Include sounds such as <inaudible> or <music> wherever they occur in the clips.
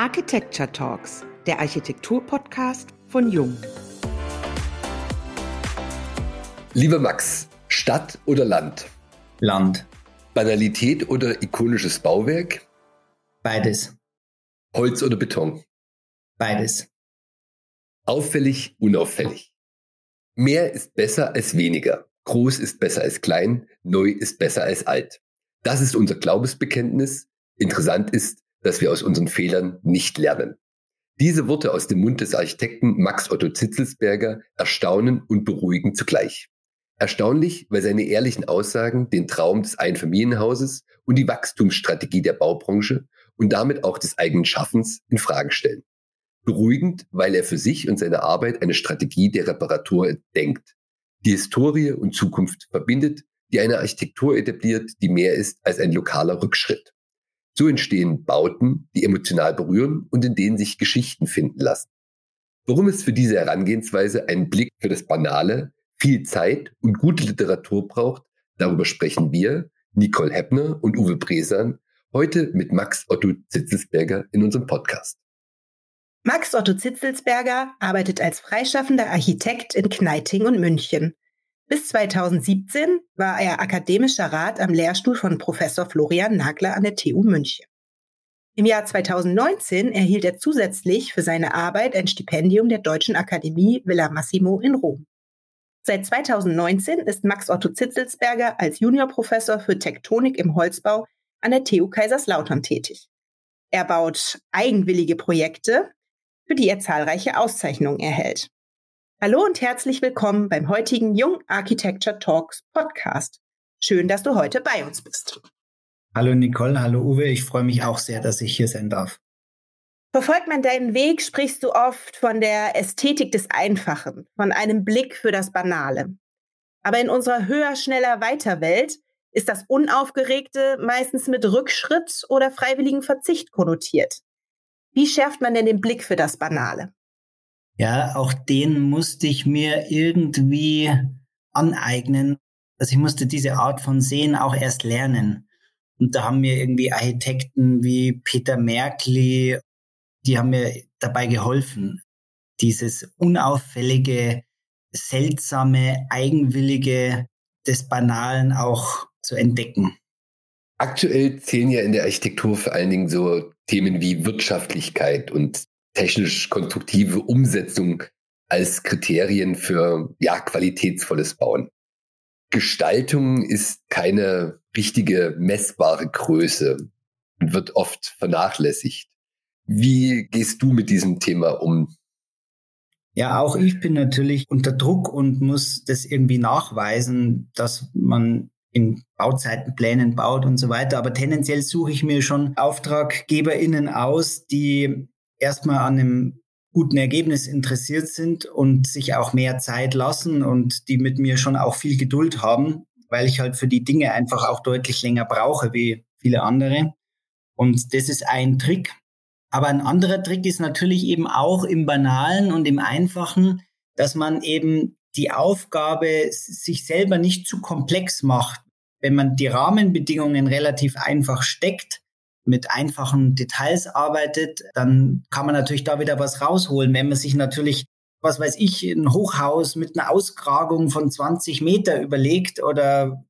Architecture Talks, der Architektur-Podcast von Jung. Lieber Max, Stadt oder Land? Land. Banalität oder ikonisches Bauwerk? Beides. Holz oder Beton? Beides. Auffällig, unauffällig. Mehr ist besser als weniger. Groß ist besser als klein. Neu ist besser als alt. Das ist unser Glaubensbekenntnis. Interessant ist, dass wir aus unseren Fehlern nicht lernen. Diese Worte aus dem Mund des Architekten Max Otto Zitzelsberger erstaunen und beruhigen zugleich. Erstaunlich, weil seine ehrlichen Aussagen den Traum des Einfamilienhauses und die Wachstumsstrategie der Baubranche und damit auch des eigenen Schaffens in Frage stellen. Beruhigend, weil er für sich und seine Arbeit eine Strategie der Reparatur denkt, die Historie und Zukunft verbindet, die eine Architektur etabliert, die mehr ist als ein lokaler Rückschritt. So entstehen Bauten, die emotional berühren und in denen sich Geschichten finden lassen. Warum es für diese Herangehensweise einen Blick für das Banale, viel Zeit und gute Literatur braucht, darüber sprechen wir, Nicole Heppner und Uwe Bresan, heute mit Max Otto Zitzelsberger in unserem Podcast. Max Otto Zitzelsberger arbeitet als freischaffender Architekt in Kneiting und München. Bis 2017 war er akademischer Rat am Lehrstuhl von Professor Florian Nagler an der TU München. Im Jahr 2019 erhielt er zusätzlich für seine Arbeit ein Stipendium der Deutschen Akademie Villa Massimo in Rom. Seit 2019 ist Max Otto Zitzelsberger als Juniorprofessor für Tektonik im Holzbau an der TU Kaiserslautern tätig. Er baut eigenwillige Projekte, für die er zahlreiche Auszeichnungen erhält. Hallo und herzlich willkommen beim heutigen Jung Architecture Talks Podcast. Schön, dass du heute bei uns bist. Hallo Nicole, hallo Uwe, ich freue mich auch sehr, dass ich hier sein darf. Verfolgt man deinen Weg, sprichst du oft von der Ästhetik des Einfachen, von einem Blick für das Banale. Aber in unserer höher, schneller, weiter Welt ist das Unaufgeregte meistens mit Rückschritt oder freiwilligen Verzicht konnotiert. Wie schärft man denn den Blick für das Banale? Ja, auch den musste ich mir irgendwie aneignen. Also ich musste diese Art von Sehen auch erst lernen. Und da haben mir irgendwie Architekten wie Peter Merkli, die haben mir dabei geholfen, dieses unauffällige, seltsame, eigenwillige des Banalen auch zu entdecken. Aktuell zählen ja in der Architektur vor allen Dingen so Themen wie Wirtschaftlichkeit und technisch-konstruktive Umsetzung als Kriterien für ja, qualitätsvolles Bauen. Gestaltung ist keine richtige messbare Größe und wird oft vernachlässigt. Wie gehst du mit diesem Thema um? Ja, auch ich bin natürlich unter Druck und muss das irgendwie nachweisen, dass man in Bauzeitenplänen baut und so weiter. Aber tendenziell suche ich mir schon AuftraggeberInnen aus, die erstmal an einem guten Ergebnis interessiert sind und sich auch mehr Zeit lassen und die mit mir schon auch viel Geduld haben, weil ich halt für die Dinge einfach auch deutlich länger brauche wie viele andere. Und das ist ein Trick. Aber ein anderer Trick ist natürlich eben auch im Banalen und im Einfachen, dass man eben die Aufgabe sich selber nicht zu komplex macht. Wenn man die Rahmenbedingungen relativ einfach steckt, mit einfachen Details arbeitet, dann kann man natürlich da wieder was rausholen. Wenn man sich natürlich, was weiß ich, ein Hochhaus mit einer Auskragung von 20 Meter überlegt oder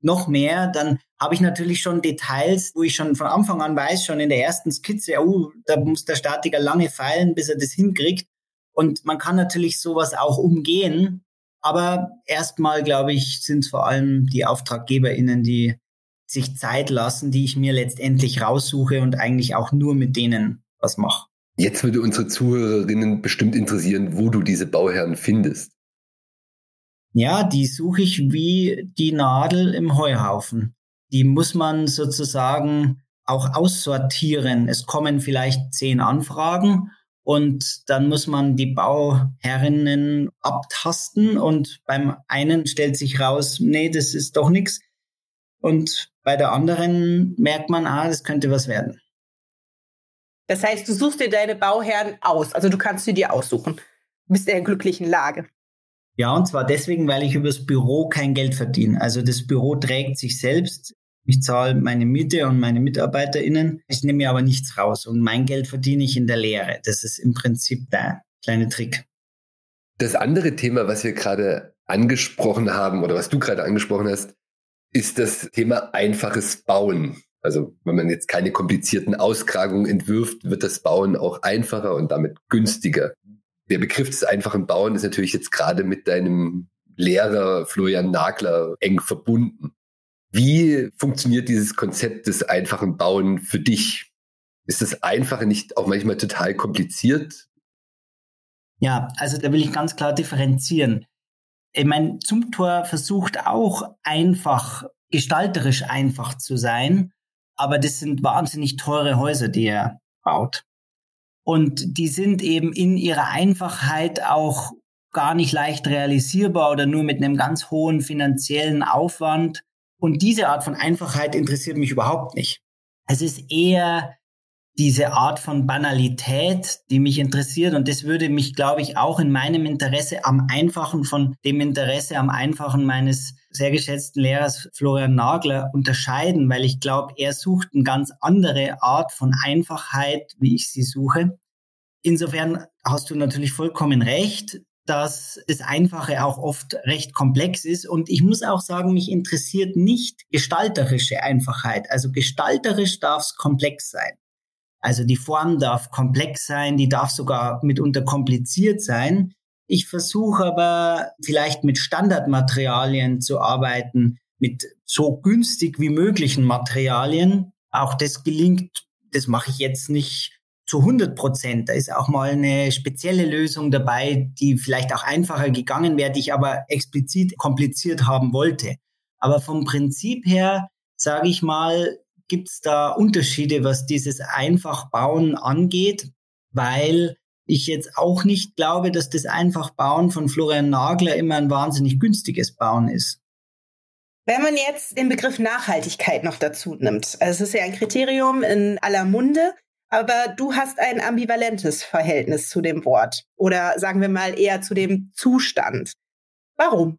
noch mehr, dann habe ich natürlich schon Details, wo ich schon von Anfang an weiß, schon in der ersten Skizze, oh, da muss der Statiker lange feilen, bis er das hinkriegt. Und man kann natürlich sowas auch umgehen. Aber erstmal, glaube ich, sind es vor allem die AuftraggeberInnen, die sich Zeit lassen, die ich mir letztendlich raussuche und eigentlich auch nur mit denen was mache. Jetzt würde unsere Zuhörerinnen bestimmt interessieren, wo du diese Bauherren findest. Ja, die suche ich wie die Nadel im Heuhaufen. Die muss man sozusagen auch aussortieren. Es kommen vielleicht zehn Anfragen und dann muss man die Bauherrinnen abtasten und beim einen stellt sich raus, nee, das ist doch nichts. Und bei der anderen merkt man, ah, das könnte was werden. Das heißt, du suchst dir deine Bauherren aus. Also du kannst sie dir aussuchen. Du bist in einer glücklichen Lage. Ja, und zwar deswegen, weil ich übers Büro kein Geld verdiene. Also das Büro trägt sich selbst. Ich zahle meine Miete und meine MitarbeiterInnen. Ich nehme mir aber nichts raus und mein Geld verdiene ich in der Lehre. Das ist im Prinzip der kleine Trick. Das andere Thema, was wir gerade angesprochen haben oder was du gerade angesprochen hast, ist das Thema einfaches Bauen. Also wenn man jetzt keine komplizierten Ausgrabungen entwirft, wird das Bauen auch einfacher und damit günstiger. Der Begriff des einfachen Bauen ist natürlich jetzt gerade mit deinem Lehrer Florian Nagler eng verbunden. Wie funktioniert dieses Konzept des einfachen Bauen für dich? Ist das Einfache nicht auch manchmal total kompliziert? Ja, also da will ich ganz klar differenzieren. Ich meine, Zumtor versucht auch einfach, gestalterisch einfach zu sein, aber das sind wahnsinnig teure Häuser, die er baut. Und die sind eben in ihrer Einfachheit auch gar nicht leicht realisierbar oder nur mit einem ganz hohen finanziellen Aufwand. Und diese Art von Einfachheit interessiert mich überhaupt nicht. Es ist eher diese Art von Banalität, die mich interessiert. Und das würde mich, glaube ich, auch in meinem Interesse am Einfachen von dem Interesse am Einfachen meines sehr geschätzten Lehrers Florian Nagler unterscheiden, weil ich glaube, er sucht eine ganz andere Art von Einfachheit, wie ich sie suche. Insofern hast du natürlich vollkommen recht dass das Einfache auch oft recht komplex ist. Und ich muss auch sagen, mich interessiert nicht gestalterische Einfachheit. Also gestalterisch darf es komplex sein. Also die Form darf komplex sein, die darf sogar mitunter kompliziert sein. Ich versuche aber vielleicht mit Standardmaterialien zu arbeiten, mit so günstig wie möglichen Materialien. Auch das gelingt, das mache ich jetzt nicht zu 100 Prozent. Da ist auch mal eine spezielle Lösung dabei, die vielleicht auch einfacher gegangen wäre, die ich aber explizit kompliziert haben wollte. Aber vom Prinzip her, sage ich mal, gibt es da Unterschiede, was dieses Einfachbauen angeht, weil ich jetzt auch nicht glaube, dass das Einfachbauen von Florian Nagler immer ein wahnsinnig günstiges Bauen ist. Wenn man jetzt den Begriff Nachhaltigkeit noch dazu nimmt, also es ist ja ein Kriterium in aller Munde, aber du hast ein ambivalentes Verhältnis zu dem Wort oder sagen wir mal eher zu dem Zustand. Warum?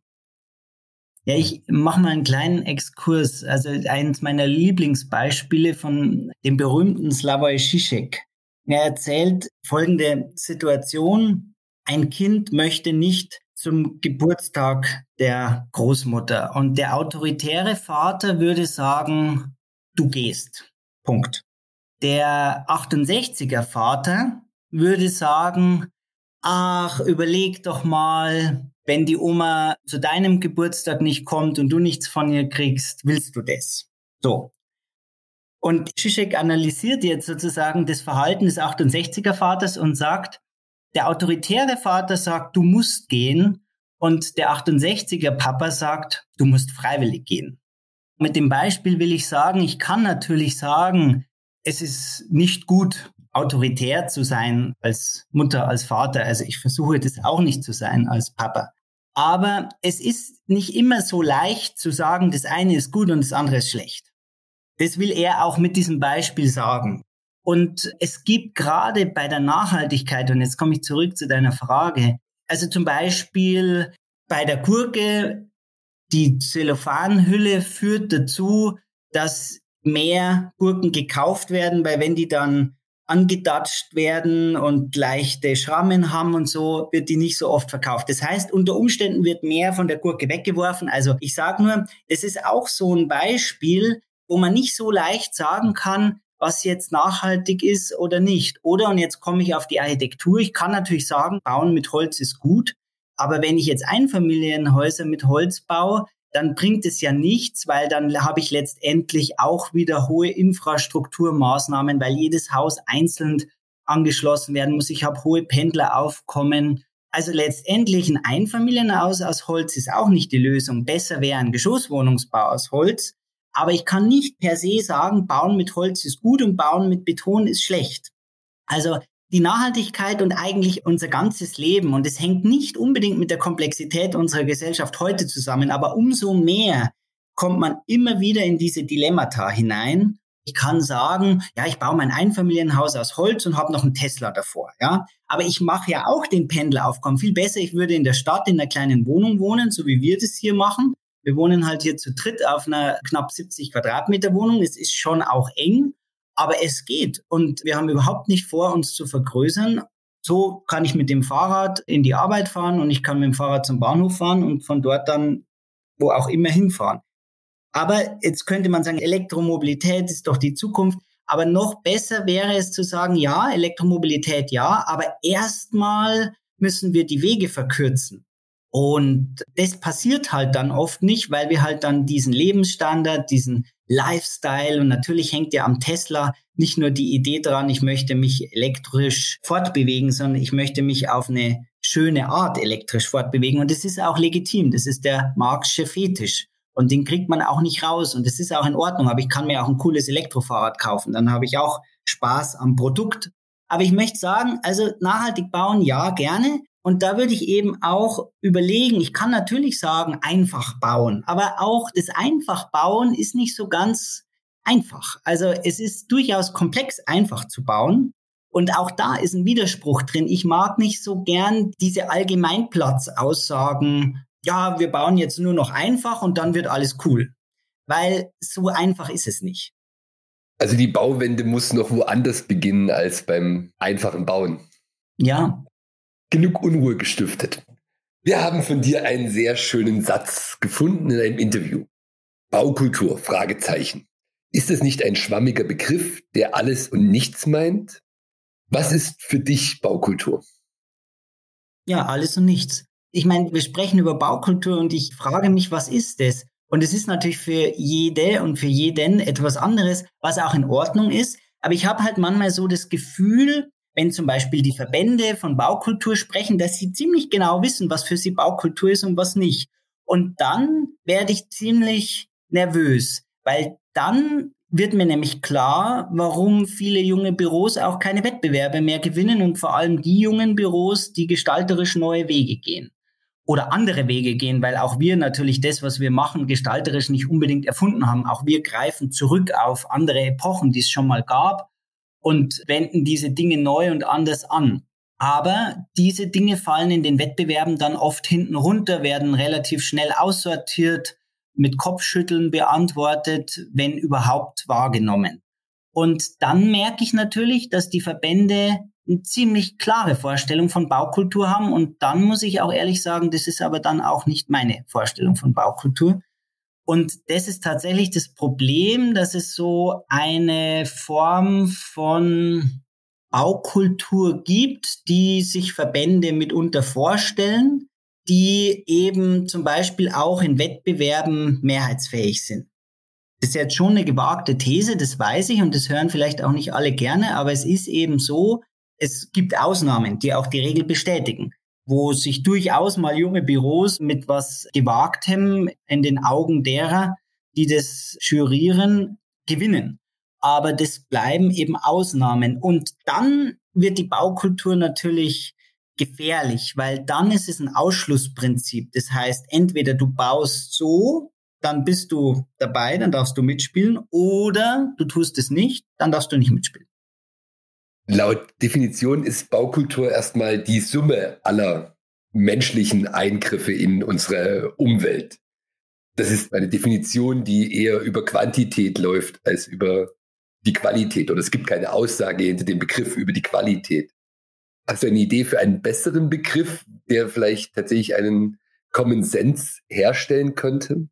Ja, ich mache mal einen kleinen Exkurs. Also eines meiner Lieblingsbeispiele von dem berühmten Slavoj Žižek. Er erzählt folgende Situation. Ein Kind möchte nicht zum Geburtstag der Großmutter und der autoritäre Vater würde sagen, du gehst. Punkt. Der 68er Vater würde sagen, ach, überleg doch mal, wenn die Oma zu deinem Geburtstag nicht kommt und du nichts von ihr kriegst, willst du das? So. Und Zizek analysiert jetzt sozusagen das Verhalten des 68er Vaters und sagt, der autoritäre Vater sagt, du musst gehen und der 68er Papa sagt, du musst freiwillig gehen. Mit dem Beispiel will ich sagen, ich kann natürlich sagen, es ist nicht gut, autoritär zu sein als Mutter, als Vater. Also ich versuche das auch nicht zu sein als Papa. Aber es ist nicht immer so leicht zu sagen, das eine ist gut und das andere ist schlecht. Das will er auch mit diesem Beispiel sagen. Und es gibt gerade bei der Nachhaltigkeit, und jetzt komme ich zurück zu deiner Frage, also zum Beispiel bei der Gurke, die Zellophanhülle führt dazu, dass mehr Gurken gekauft werden, weil wenn die dann angedatscht werden und leichte Schrammen haben und so, wird die nicht so oft verkauft. Das heißt, unter Umständen wird mehr von der Gurke weggeworfen. Also ich sage nur, es ist auch so ein Beispiel, wo man nicht so leicht sagen kann, was jetzt nachhaltig ist oder nicht. Oder, und jetzt komme ich auf die Architektur, ich kann natürlich sagen, bauen mit Holz ist gut, aber wenn ich jetzt Einfamilienhäuser mit Holz baue, dann bringt es ja nichts, weil dann habe ich letztendlich auch wieder hohe Infrastrukturmaßnahmen, weil jedes Haus einzeln angeschlossen werden muss. Ich habe hohe Pendleraufkommen. Also letztendlich ein Einfamilienhaus aus Holz ist auch nicht die Lösung. Besser wäre ein Geschosswohnungsbau aus Holz. Aber ich kann nicht per se sagen, bauen mit Holz ist gut und bauen mit Beton ist schlecht. Also die Nachhaltigkeit und eigentlich unser ganzes Leben. Und es hängt nicht unbedingt mit der Komplexität unserer Gesellschaft heute zusammen, aber umso mehr kommt man immer wieder in diese Dilemmata hinein. Ich kann sagen, ja, ich baue mein Einfamilienhaus aus Holz und habe noch einen Tesla davor, ja. Aber ich mache ja auch den Pendleraufkommen viel besser. Ich würde in der Stadt in einer kleinen Wohnung wohnen, so wie wir das hier machen, Wir wohnen halt hier zu dritt auf einer knapp 70 Quadratmeter Wohnung. Es ist schon auch eng, aber es geht. Und wir haben überhaupt nicht vor, uns zu vergrößern. So kann ich mit dem Fahrrad in die Arbeit fahren und ich kann mit dem Fahrrad zum Bahnhof fahren und von dort dann wo auch immer hinfahren. Aber jetzt könnte man sagen, Elektromobilität ist doch die Zukunft. Aber noch besser wäre es zu sagen, ja, Elektromobilität ja, aber erstmal müssen wir die Wege verkürzen. Und das passiert halt dann oft nicht, weil wir halt dann diesen Lebensstandard, diesen Lifestyle und natürlich hängt ja am Tesla nicht nur die Idee dran, ich möchte mich elektrisch fortbewegen, sondern ich möchte mich auf eine schöne Art elektrisch fortbewegen. Und das ist auch legitim. Das ist der Marxische Fetisch. Und den kriegt man auch nicht raus. Und das ist auch in Ordnung. Aber ich kann mir auch ein cooles Elektrofahrrad kaufen. Dann habe ich auch Spaß am Produkt. Aber ich möchte sagen, also nachhaltig bauen, ja, gerne. Und da würde ich eben auch überlegen, ich kann natürlich sagen, einfach bauen. Aber auch das einfach bauen ist nicht so ganz einfach. Also es ist durchaus komplex, einfach zu bauen. Und auch da ist ein Widerspruch drin. Ich mag nicht so gern diese Allgemeinplatzaussagen, ja, wir bauen jetzt nur noch einfach und dann wird alles cool. Weil so einfach ist es nicht. Also die Bauwende muss noch woanders beginnen als beim einfachen Bauen. Ja. Genug Unruhe gestiftet. Wir haben von dir einen sehr schönen Satz gefunden in einem Interview. Baukultur, Fragezeichen. Ist es nicht ein schwammiger Begriff, der alles und nichts meint? Was ist für dich Baukultur? Ja, alles und nichts. Ich meine, wir sprechen über Baukultur und ich frage mich, was ist das? Und es ist natürlich für jede und für jeden etwas anderes, was auch in Ordnung ist. Aber ich habe halt manchmal so das Gefühl, wenn zum Beispiel die Verbände von Baukultur sprechen, dass sie ziemlich genau wissen, was für sie Baukultur ist und was nicht. Und dann werde ich ziemlich nervös, weil dann wird mir nämlich klar, warum viele junge Büros auch keine Wettbewerbe mehr gewinnen und vor allem die jungen Büros, die gestalterisch neue Wege gehen oder andere Wege gehen, weil auch wir natürlich das, was wir machen, gestalterisch nicht unbedingt erfunden haben. Auch wir greifen zurück auf andere Epochen, die es schon mal gab und wenden diese Dinge neu und anders an. Aber diese Dinge fallen in den Wettbewerben dann oft hinten runter, werden relativ schnell aussortiert, mit Kopfschütteln beantwortet, wenn überhaupt wahrgenommen. Und dann merke ich natürlich, dass die Verbände eine ziemlich klare Vorstellung von Baukultur haben. Und dann muss ich auch ehrlich sagen, das ist aber dann auch nicht meine Vorstellung von Baukultur. Und das ist tatsächlich das Problem, dass es so eine Form von Baukultur gibt, die sich Verbände mitunter vorstellen, die eben zum Beispiel auch in Wettbewerben mehrheitsfähig sind. Das ist jetzt schon eine gewagte These, das weiß ich und das hören vielleicht auch nicht alle gerne, aber es ist eben so, es gibt Ausnahmen, die auch die Regel bestätigen, wo sich durchaus mal junge Büros mit was Gewagtem in den Augen derer, die das jurieren, gewinnen. Aber das bleiben eben Ausnahmen. Und dann wird die Baukultur natürlich gefährlich, weil dann ist es ein Ausschlussprinzip. Das heißt, entweder du baust so, dann bist du dabei, dann darfst du mitspielen, oder du tust es nicht, dann darfst du nicht mitspielen. Laut Definition ist Baukultur erstmal die Summe aller menschlichen Eingriffe in unsere Umwelt. Das ist eine Definition, die eher über Quantität läuft als über die Qualität. Und es gibt keine Aussage hinter dem Begriff über die Qualität. Hast du eine Idee für einen besseren Begriff, der vielleicht tatsächlich einen Common Sense herstellen könnte?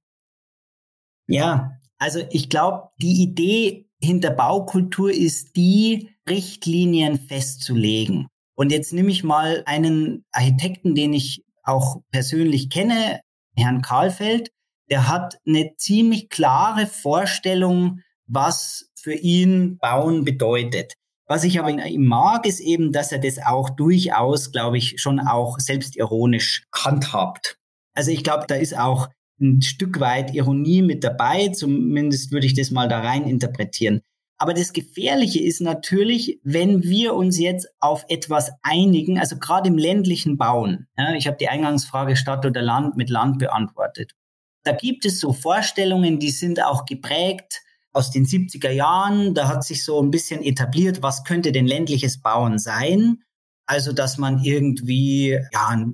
Ja, also ich glaube, die Idee hinter Baukultur ist die, Richtlinien festzulegen. Und jetzt nehme ich mal einen Architekten, den ich auch persönlich kenne, Herrn Karlfeld. Der hat eine ziemlich klare Vorstellung, was für ihn Bauen bedeutet. Was ich aber ihm mag, ist eben, dass er das auch durchaus, glaube ich, schon auch selbstironisch handhabt. Also ich glaube, da ist auch ein Stück weit Ironie mit dabei. Zumindest würde ich das mal da rein interpretieren. Aber das Gefährliche ist natürlich, wenn wir uns jetzt auf etwas einigen, also gerade im ländlichen Bauen. Ja, ich habe die Eingangsfrage Stadt oder Land mit Land beantwortet. Da gibt es so Vorstellungen, die sind auch geprägt aus den 70er Jahren. Da hat sich so ein bisschen etabliert, was könnte denn ländliches Bauen sein? Also, dass man irgendwie ja,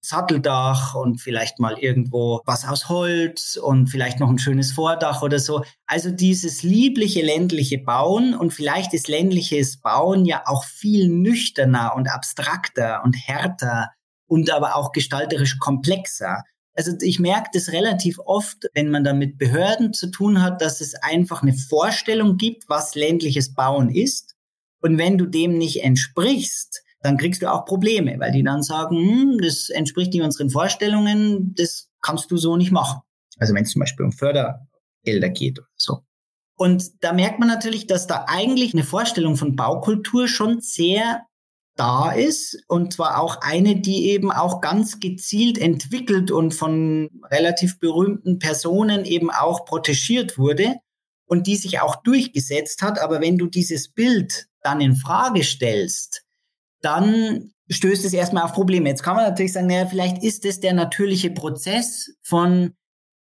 Satteldach und vielleicht mal irgendwo was aus Holz und vielleicht noch ein schönes Vordach oder so. Also dieses liebliche ländliche Bauen und vielleicht ist ländliches Bauen ja auch viel nüchterner und abstrakter und härter und aber auch gestalterisch komplexer. Also ich merke das relativ oft, wenn man da mit Behörden zu tun hat, dass es einfach eine Vorstellung gibt, was ländliches Bauen ist. Und wenn du dem nicht entsprichst, dann kriegst du auch Probleme, weil die dann sagen, hm, das entspricht nicht unseren Vorstellungen, das kannst du so nicht machen. Also wenn es zum Beispiel um Fördergelder geht oder so. Und da merkt man natürlich, dass da eigentlich eine Vorstellung von Baukultur schon sehr da ist und zwar auch eine, die eben auch ganz gezielt entwickelt und von relativ berühmten Personen eben auch protegiert wurde und die sich auch durchgesetzt hat. Aber wenn du dieses Bild dann in Frage stellst, dann stößt es erstmal auf Probleme. Jetzt kann man natürlich sagen, naja, vielleicht ist es der natürliche Prozess von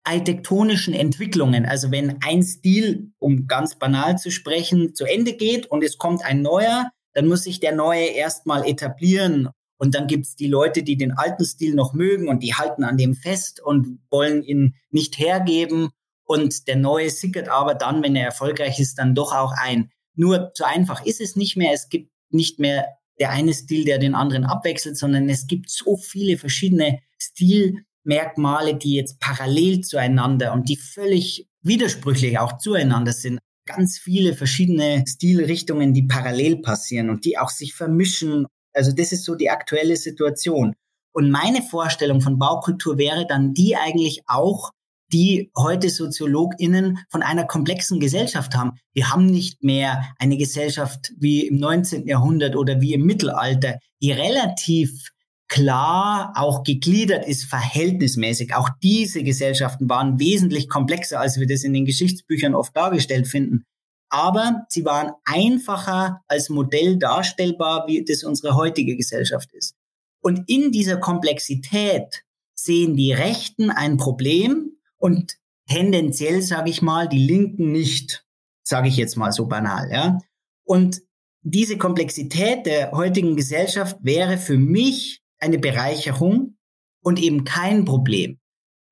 architektonischen Entwicklungen. Also wenn ein Stil, um ganz banal zu sprechen, zu Ende geht und es kommt ein neuer, dann muss sich der neue erstmal etablieren. Und dann gibt's die Leute, die den alten Stil noch mögen und die halten an dem fest und wollen ihn nicht hergeben. Und der neue sickert aber dann, wenn er erfolgreich ist, dann doch auch ein. Nur so einfach ist es nicht mehr. Es gibt nicht mehr der eine Stil, der den anderen abwechselt, sondern es gibt so viele verschiedene Stilmerkmale, die jetzt parallel zueinander und die völlig widersprüchlich auch zueinander sind. Ganz viele verschiedene Stilrichtungen, die parallel passieren und die auch sich vermischen. Also das ist so die aktuelle Situation. Und meine Vorstellung von Baukultur wäre dann die eigentlich auch, die heute SoziologInnen von einer komplexen Gesellschaft haben. Wir haben nicht mehr eine Gesellschaft wie im 19. Jahrhundert oder wie im Mittelalter, die relativ klar auch gegliedert ist, verhältnismäßig. Auch diese Gesellschaften waren wesentlich komplexer, als wir das in den Geschichtsbüchern oft dargestellt finden. Aber sie waren einfacher als Modell darstellbar, wie das unsere heutige Gesellschaft ist. Und in dieser Komplexität sehen die Rechten ein Problem, und tendenziell, sage ich mal, die Linken nicht, sage ich jetzt mal so banal. Ja? Und diese Komplexität der heutigen Gesellschaft wäre für mich eine Bereicherung und eben kein Problem.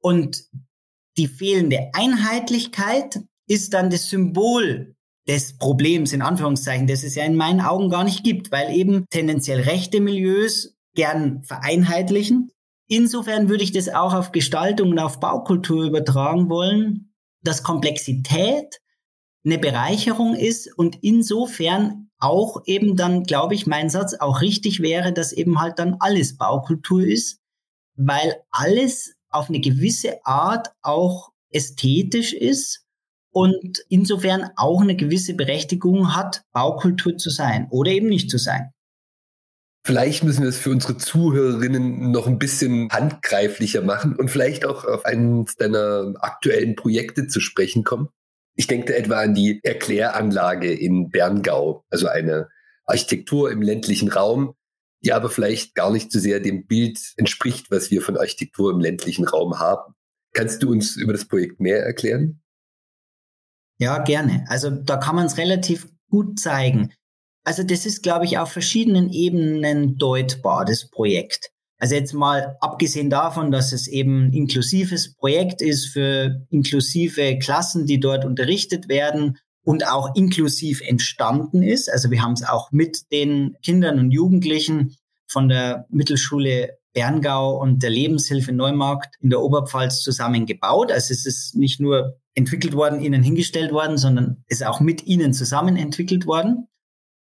Und die fehlende Einheitlichkeit ist dann das Symbol des Problems, in Anführungszeichen, das es ja in meinen Augen gar nicht gibt, weil eben tendenziell rechte Milieus gern vereinheitlichen Insofern würde ich das auch auf Gestaltung und auf Baukultur übertragen wollen, dass Komplexität eine Bereicherung ist und insofern auch eben dann, glaube ich, mein Satz auch richtig wäre, dass eben halt dann alles Baukultur ist, weil alles auf eine gewisse Art auch ästhetisch ist und insofern auch eine gewisse Berechtigung hat, Baukultur zu sein oder eben nicht zu sein. Vielleicht müssen wir es für unsere Zuhörerinnen noch ein bisschen handgreiflicher machen und vielleicht auch auf eines deiner aktuellen Projekte zu sprechen kommen. Ich denke etwa an die Erkläranlage in Berngau, also eine Architektur im ländlichen Raum, die aber vielleicht gar nicht so sehr dem Bild entspricht, was wir von Architektur im ländlichen Raum haben. Kannst du uns über das Projekt mehr erklären? Ja, gerne. Also da kann man es relativ gut zeigen. Also das ist, glaube ich, auf verschiedenen Ebenen deutbar, das Projekt. Also jetzt mal abgesehen davon, dass es eben ein inklusives Projekt ist für inklusive Klassen, die dort unterrichtet werden und auch inklusiv entstanden ist. Also wir haben es auch mit den Kindern und Jugendlichen von der Mittelschule Berngau und der Lebenshilfe Neumarkt in der Oberpfalz zusammengebaut. Also es ist nicht nur entwickelt worden, ihnen hingestellt worden, sondern es ist auch mit ihnen zusammen entwickelt worden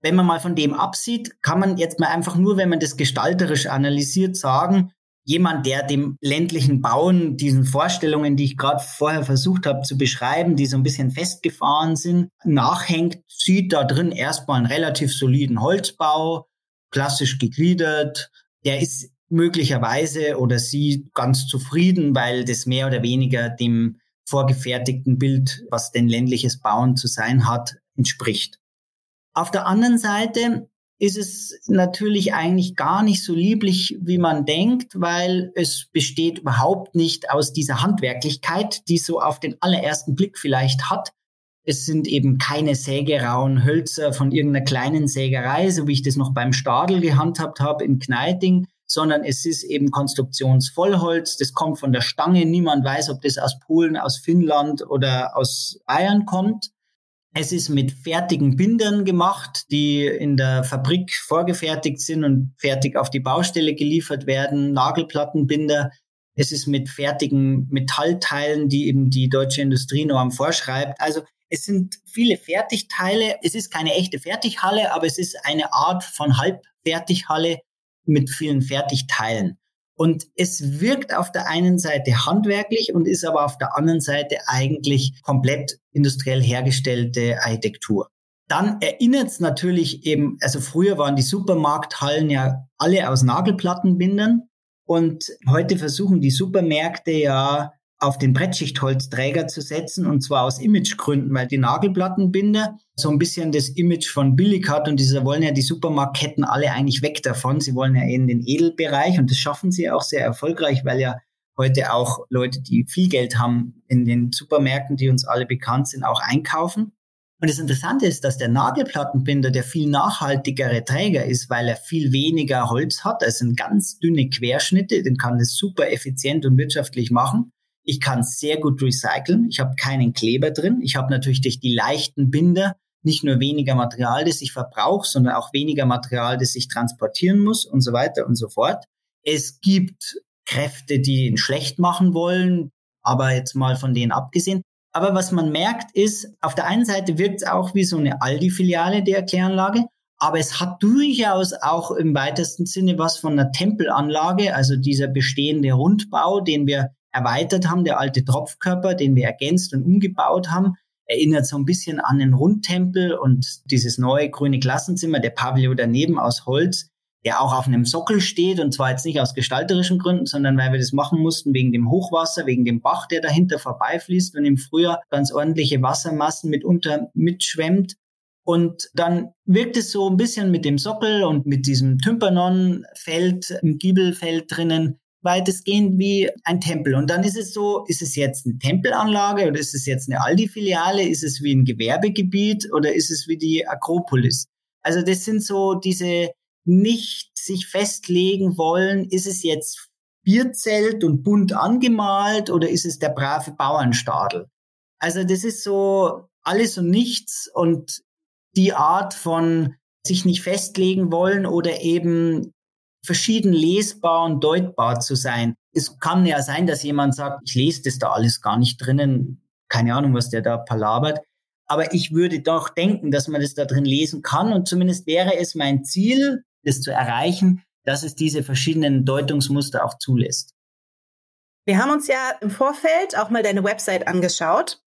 wenn man mal von dem absieht, kann man jetzt mal einfach nur, wenn man das gestalterisch analysiert, sagen, jemand, der dem ländlichen Bauen, diesen Vorstellungen, die ich gerade vorher versucht habe zu beschreiben, die so ein bisschen festgefahren sind, nachhängt, sieht da drin erstmal einen relativ soliden Holzbau, klassisch gegliedert. Der ist möglicherweise oder sie ganz zufrieden, weil das mehr oder weniger dem vorgefertigten Bild, was denn ländliches Bauen zu sein hat, entspricht. Auf der anderen Seite ist es natürlich eigentlich gar nicht so lieblich, wie man denkt, weil es besteht überhaupt nicht aus dieser Handwerklichkeit, die so auf den allerersten Blick vielleicht hat. Es sind eben keine sägerauen Hölzer von irgendeiner kleinen Sägerei, so wie ich das noch beim Stadel gehandhabt habe in Kneiting, sondern es ist eben Konstruktionsvollholz. Das kommt von der Stange. Niemand weiß, ob das aus Polen, aus Finnland oder aus Bayern kommt. Es ist mit fertigen Bindern gemacht, die in der Fabrik vorgefertigt sind und fertig auf die Baustelle geliefert werden. Nagelplattenbinder. Es ist mit fertigen Metallteilen, die eben die deutsche Industrienorm vorschreibt. Also es sind viele Fertigteile. Es ist keine echte Fertighalle, aber es ist eine Art von Halbfertighalle mit vielen Fertigteilen. Und es wirkt auf der einen Seite handwerklich und ist aber auf der anderen Seite eigentlich komplett industriell hergestellte Architektur. Dann erinnert es natürlich eben, also früher waren die Supermarkthallen ja alle aus Nagelplattenbindern und heute versuchen die Supermärkte ja auf den Brettschichtholzträger zu setzen und zwar aus Imagegründen, weil die Nagelplattenbinder so ein bisschen das Image von billig hat und diese wollen ja die Supermarktketten alle eigentlich weg davon. Sie wollen ja in den Edelbereich und das schaffen sie auch sehr erfolgreich, weil ja heute auch Leute, die viel Geld haben in den Supermärkten, die uns alle bekannt sind, auch einkaufen. Und das Interessante ist, dass der Nagelplattenbinder der viel nachhaltigere Träger ist, weil er viel weniger Holz hat. Es sind ganz dünne Querschnitte, den kann das super effizient und wirtschaftlich machen. Ich kann sehr gut recyceln. Ich habe keinen Kleber drin. Ich habe natürlich durch die leichten Binder nicht nur weniger Material, das ich verbrauche, sondern auch weniger Material, das ich transportieren muss und so weiter und so fort. Es gibt Kräfte, die ihn schlecht machen wollen, aber jetzt mal von denen abgesehen. Aber was man merkt ist, auf der einen Seite wirkt es auch wie so eine Aldi-Filiale der Erkläranlage, aber es hat durchaus auch im weitesten Sinne was von einer Tempelanlage, also dieser bestehende Rundbau, den wir erweitert haben, der alte Tropfkörper, den wir ergänzt und umgebaut haben, erinnert so ein bisschen an den Rundtempel und dieses neue grüne Klassenzimmer, der Pavillon daneben aus Holz, der auch auf einem Sockel steht und zwar jetzt nicht aus gestalterischen Gründen, sondern weil wir das machen mussten wegen dem Hochwasser, wegen dem Bach, der dahinter vorbeifließt und im Frühjahr ganz ordentliche Wassermassen mitunter mitschwemmt. Und dann wirkt es so ein bisschen mit dem Sockel und mit diesem Tympanonfeld, im Giebelfeld drinnen, weitestgehend wie ein Tempel. Und dann ist es so, ist es jetzt eine Tempelanlage oder ist es jetzt eine Aldi-Filiale? Ist es wie ein Gewerbegebiet oder ist es wie die Akropolis? Also das sind so diese nicht sich festlegen wollen, ist es jetzt Bierzelt und bunt angemalt oder ist es der brave Bauernstadel? Also das ist so alles und nichts und die Art von sich nicht festlegen wollen oder eben verschieden lesbar und deutbar zu sein. Es kann ja sein, dass jemand sagt, ich lese das da alles gar nicht drinnen, keine Ahnung, was der da palabert. Aber ich würde doch denken, dass man das da drin lesen kann und zumindest wäre es mein Ziel, das zu erreichen, dass es diese verschiedenen Deutungsmuster auch zulässt. Wir haben uns ja im Vorfeld auch mal deine Website angeschaut.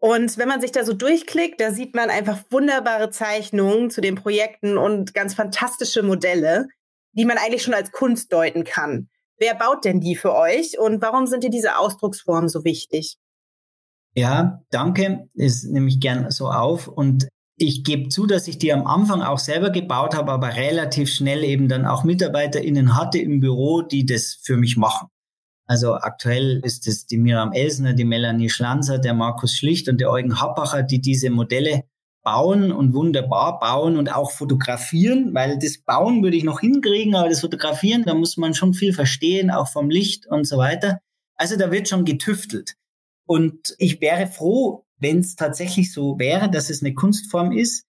Und wenn man sich da so durchklickt, da sieht man einfach wunderbare Zeichnungen zu den Projekten und ganz fantastische Modelle die man eigentlich schon als Kunst deuten kann. Wer baut denn die für euch und warum sind dir diese Ausdrucksformen so wichtig? Ja, danke. Das nehme ich gern so auf. Und ich gebe zu, dass ich die am Anfang auch selber gebaut habe, aber relativ schnell eben dann auch MitarbeiterInnen hatte im Büro, die das für mich machen. Also aktuell ist es die Miriam Elsner, die Melanie Schlanzer, der Markus Schlicht und der Eugen Happacher, die diese Modelle bauen und wunderbar bauen und auch fotografieren, weil das Bauen würde ich noch hinkriegen, aber das Fotografieren, da muss man schon viel verstehen, auch vom Licht und so weiter. Also da wird schon getüftelt. Und ich wäre froh, wenn es tatsächlich so wäre, dass es eine Kunstform ist.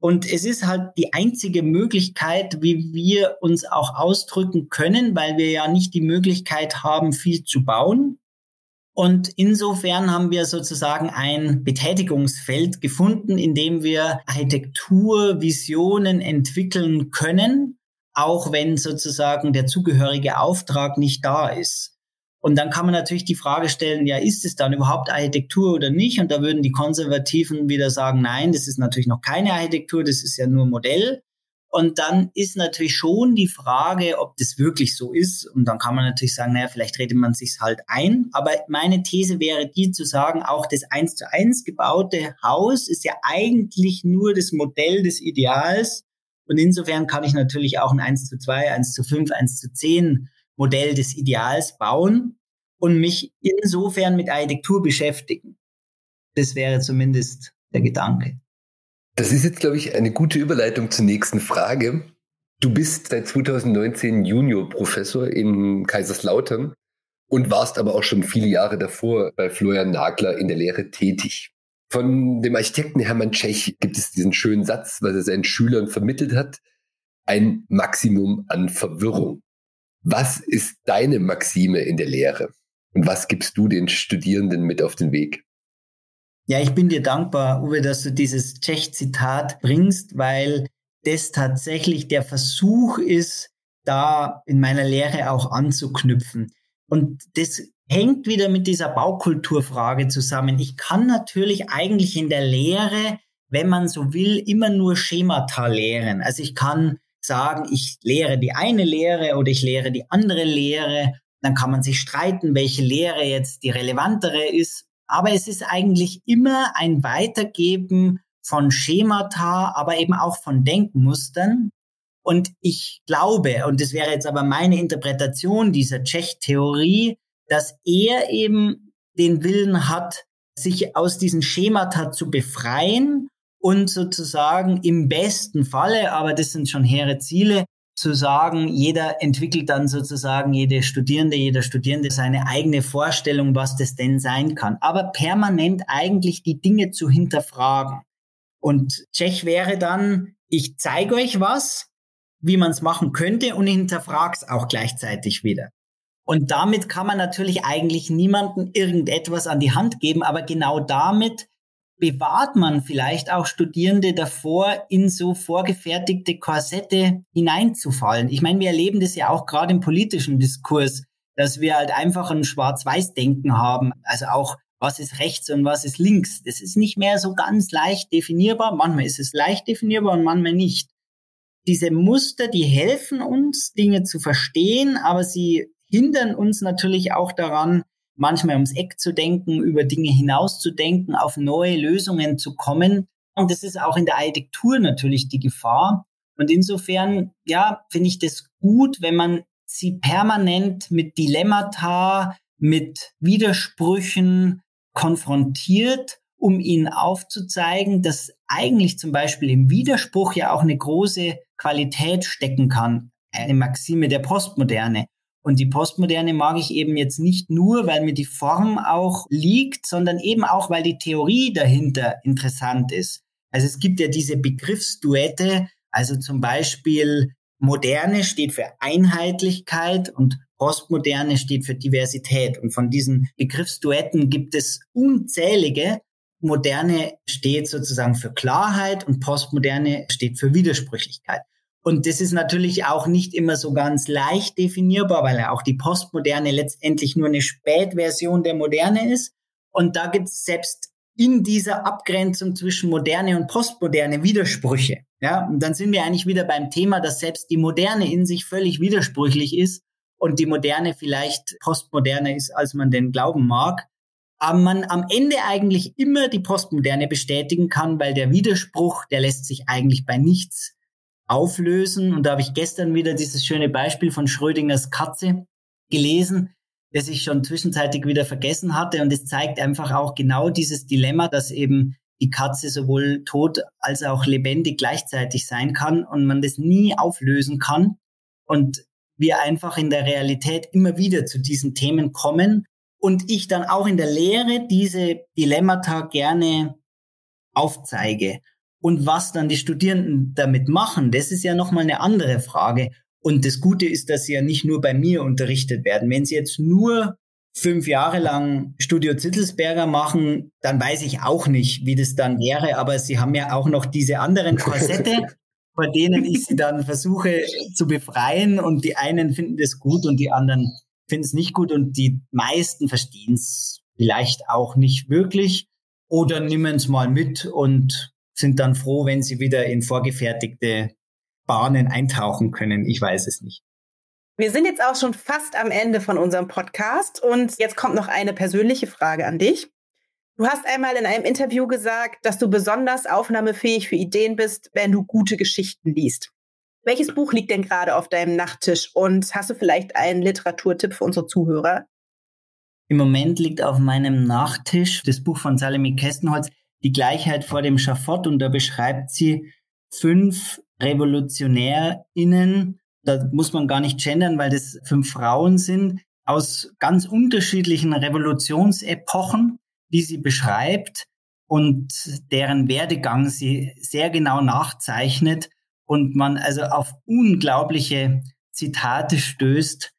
Und es ist halt die einzige Möglichkeit, wie wir uns auch ausdrücken können, weil wir ja nicht die Möglichkeit haben, viel zu bauen. Und insofern haben wir sozusagen ein Betätigungsfeld gefunden, in dem wir Architekturvisionen entwickeln können, auch wenn sozusagen der zugehörige Auftrag nicht da ist. Und dann kann man natürlich die Frage stellen, ja, ist es dann überhaupt Architektur oder nicht? Und da würden die Konservativen wieder sagen, nein, das ist natürlich noch keine Architektur, das ist ja nur Modell. Und dann ist natürlich schon die Frage, ob das wirklich so ist. Und dann kann man natürlich sagen, naja, vielleicht redet man sich halt ein. Aber meine These wäre die zu sagen, auch das eins zu eins gebaute Haus ist ja eigentlich nur das Modell des Ideals. Und insofern kann ich natürlich auch ein 1 zu 2, 1 zu 5, 1 zu 10 Modell des Ideals bauen und mich insofern mit Architektur beschäftigen. Das wäre zumindest der Gedanke. Das ist jetzt, glaube ich, eine gute Überleitung zur nächsten Frage. Du bist seit 2019 Juniorprofessor in Kaiserslautern und warst aber auch schon viele Jahre davor bei Florian Nagler in der Lehre tätig. Von dem Architekten Hermann Tschech gibt es diesen schönen Satz, was er seinen Schülern vermittelt hat, ein Maximum an Verwirrung. Was ist deine Maxime in der Lehre? Und was gibst du den Studierenden mit auf den Weg? Ja, ich bin dir dankbar, Uwe, dass du dieses Tschech-Zitat bringst, weil das tatsächlich der Versuch ist, da in meiner Lehre auch anzuknüpfen. Und das hängt wieder mit dieser Baukulturfrage zusammen. Ich kann natürlich eigentlich in der Lehre, wenn man so will, immer nur Schemata lehren. Also ich kann sagen, ich lehre die eine Lehre oder ich lehre die andere Lehre. Dann kann man sich streiten, welche Lehre jetzt die relevantere ist. Aber es ist eigentlich immer ein Weitergeben von Schemata, aber eben auch von Denkmustern. Und ich glaube, und das wäre jetzt aber meine Interpretation dieser Tschech-Theorie, dass er eben den Willen hat, sich aus diesen Schemata zu befreien und sozusagen im besten Falle, aber das sind schon hehre Ziele, zu sagen, jeder entwickelt dann sozusagen, jede Studierende, jeder Studierende seine eigene Vorstellung, was das denn sein kann. Aber permanent eigentlich die Dinge zu hinterfragen. Und Tschech wäre dann, ich zeige euch was, wie man es machen könnte und hinterfrage es auch gleichzeitig wieder. Und damit kann man natürlich eigentlich niemandem irgendetwas an die Hand geben, aber genau damit bewahrt man vielleicht auch Studierende davor, in so vorgefertigte Korsette hineinzufallen. Ich meine, wir erleben das ja auch gerade im politischen Diskurs, dass wir halt einfach ein Schwarz-Weiß-Denken haben. Also auch, was ist rechts und was ist links. Das ist nicht mehr so ganz leicht definierbar. Manchmal ist es leicht definierbar und manchmal nicht. Diese Muster, die helfen uns, Dinge zu verstehen, aber sie hindern uns natürlich auch daran, manchmal ums Eck zu denken, über Dinge hinauszudenken, auf neue Lösungen zu kommen. Und das ist auch in der Architektur natürlich die Gefahr. Und insofern, ja, finde ich das gut, wenn man sie permanent mit Dilemmata, mit Widersprüchen konfrontiert, um ihnen aufzuzeigen, dass eigentlich zum Beispiel im Widerspruch ja auch eine große Qualität stecken kann. Eine Maxime der Postmoderne. Und die Postmoderne mag ich eben jetzt nicht nur, weil mir die Form auch liegt, sondern eben auch, weil die Theorie dahinter interessant ist. Also es gibt ja diese Begriffsduette, also zum Beispiel Moderne steht für Einheitlichkeit und Postmoderne steht für Diversität. Und von diesen Begriffsduetten gibt es unzählige. Moderne steht sozusagen für Klarheit und Postmoderne steht für Widersprüchlichkeit. Und das ist natürlich auch nicht immer so ganz leicht definierbar, weil ja auch die Postmoderne letztendlich nur eine Spätversion der Moderne ist. Und da gibt es selbst in dieser Abgrenzung zwischen Moderne und Postmoderne Widersprüche. Ja, und dann sind wir eigentlich wieder beim Thema, dass selbst die Moderne in sich völlig widersprüchlich ist und die Moderne vielleicht postmoderner ist, als man denn glauben mag. Aber man am Ende eigentlich immer die Postmoderne bestätigen kann, weil der Widerspruch, der lässt sich eigentlich bei nichts auflösen. Und da habe ich gestern wieder dieses schöne Beispiel von Schrödingers Katze gelesen, das ich schon zwischenzeitlich wieder vergessen hatte. Und es zeigt einfach auch genau dieses Dilemma, dass eben die Katze sowohl tot als auch lebendig gleichzeitig sein kann und man das nie auflösen kann. Und wir einfach in der Realität immer wieder zu diesen Themen kommen und ich dann auch in der Lehre diese Dilemmata gerne aufzeige. Und was dann die Studierenden damit machen, das ist ja nochmal eine andere Frage. Und das Gute ist, dass sie ja nicht nur bei mir unterrichtet werden. Wenn sie jetzt nur fünf Jahre lang Studio Zittelsberger machen, dann weiß ich auch nicht, wie das dann wäre. Aber sie haben ja auch noch diese anderen <laughs> Korsette, vor denen ich sie dann versuche zu befreien. Und die einen finden das gut und die anderen finden es nicht gut. Und die meisten verstehen es vielleicht auch nicht wirklich oder nehmen es mal mit und sind dann froh, wenn sie wieder in vorgefertigte Bahnen eintauchen können. Ich weiß es nicht. Wir sind jetzt auch schon fast am Ende von unserem Podcast und jetzt kommt noch eine persönliche Frage an dich. Du hast einmal in einem Interview gesagt, dass du besonders aufnahmefähig für Ideen bist, wenn du gute Geschichten liest. Welches Buch liegt denn gerade auf deinem Nachttisch und hast du vielleicht einen Literaturtipp für unsere Zuhörer? Im Moment liegt auf meinem Nachttisch das Buch von Salome Kestenholz, die Gleichheit vor dem Schafott und da beschreibt sie fünf RevolutionärInnen, da muss man gar nicht gendern, weil das fünf Frauen sind, aus ganz unterschiedlichen Revolutionsepochen, die sie beschreibt und deren Werdegang sie sehr genau nachzeichnet und man also auf unglaubliche Zitate stößt.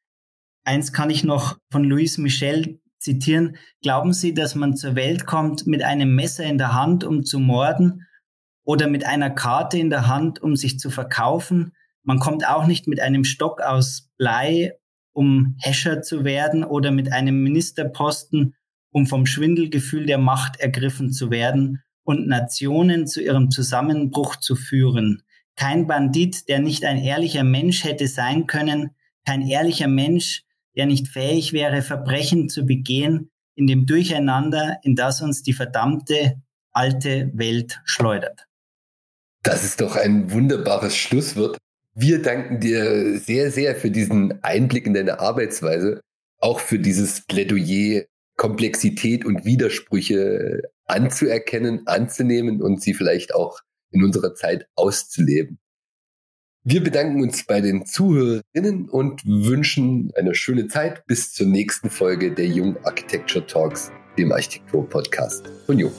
Eins kann ich noch von Louis Michel zitieren. Glauben Sie, dass man zur Welt kommt mit einem Messer in der Hand, um zu morden oder mit einer Karte in der Hand, um sich zu verkaufen? Man kommt auch nicht mit einem Stock aus Blei, um Häscher zu werden oder mit einem Ministerposten, um vom Schwindelgefühl der Macht ergriffen zu werden und Nationen zu ihrem Zusammenbruch zu führen. Kein Bandit, der nicht ein ehrlicher Mensch hätte sein können, kein ehrlicher Mensch, der nicht fähig wäre, Verbrechen zu begehen in dem Durcheinander, in das uns die verdammte alte Welt schleudert. Das ist doch ein wunderbares Schlusswort. Wir danken dir sehr, sehr für diesen Einblick in deine Arbeitsweise, auch für dieses Plädoyer, Komplexität und Widersprüche anzuerkennen, anzunehmen und sie vielleicht auch in unserer Zeit auszuleben. Wir bedanken uns bei den Zuhörerinnen und wünschen eine schöne Zeit bis zur nächsten Folge der Jung Architecture Talks, dem Architektur-Podcast von Jung.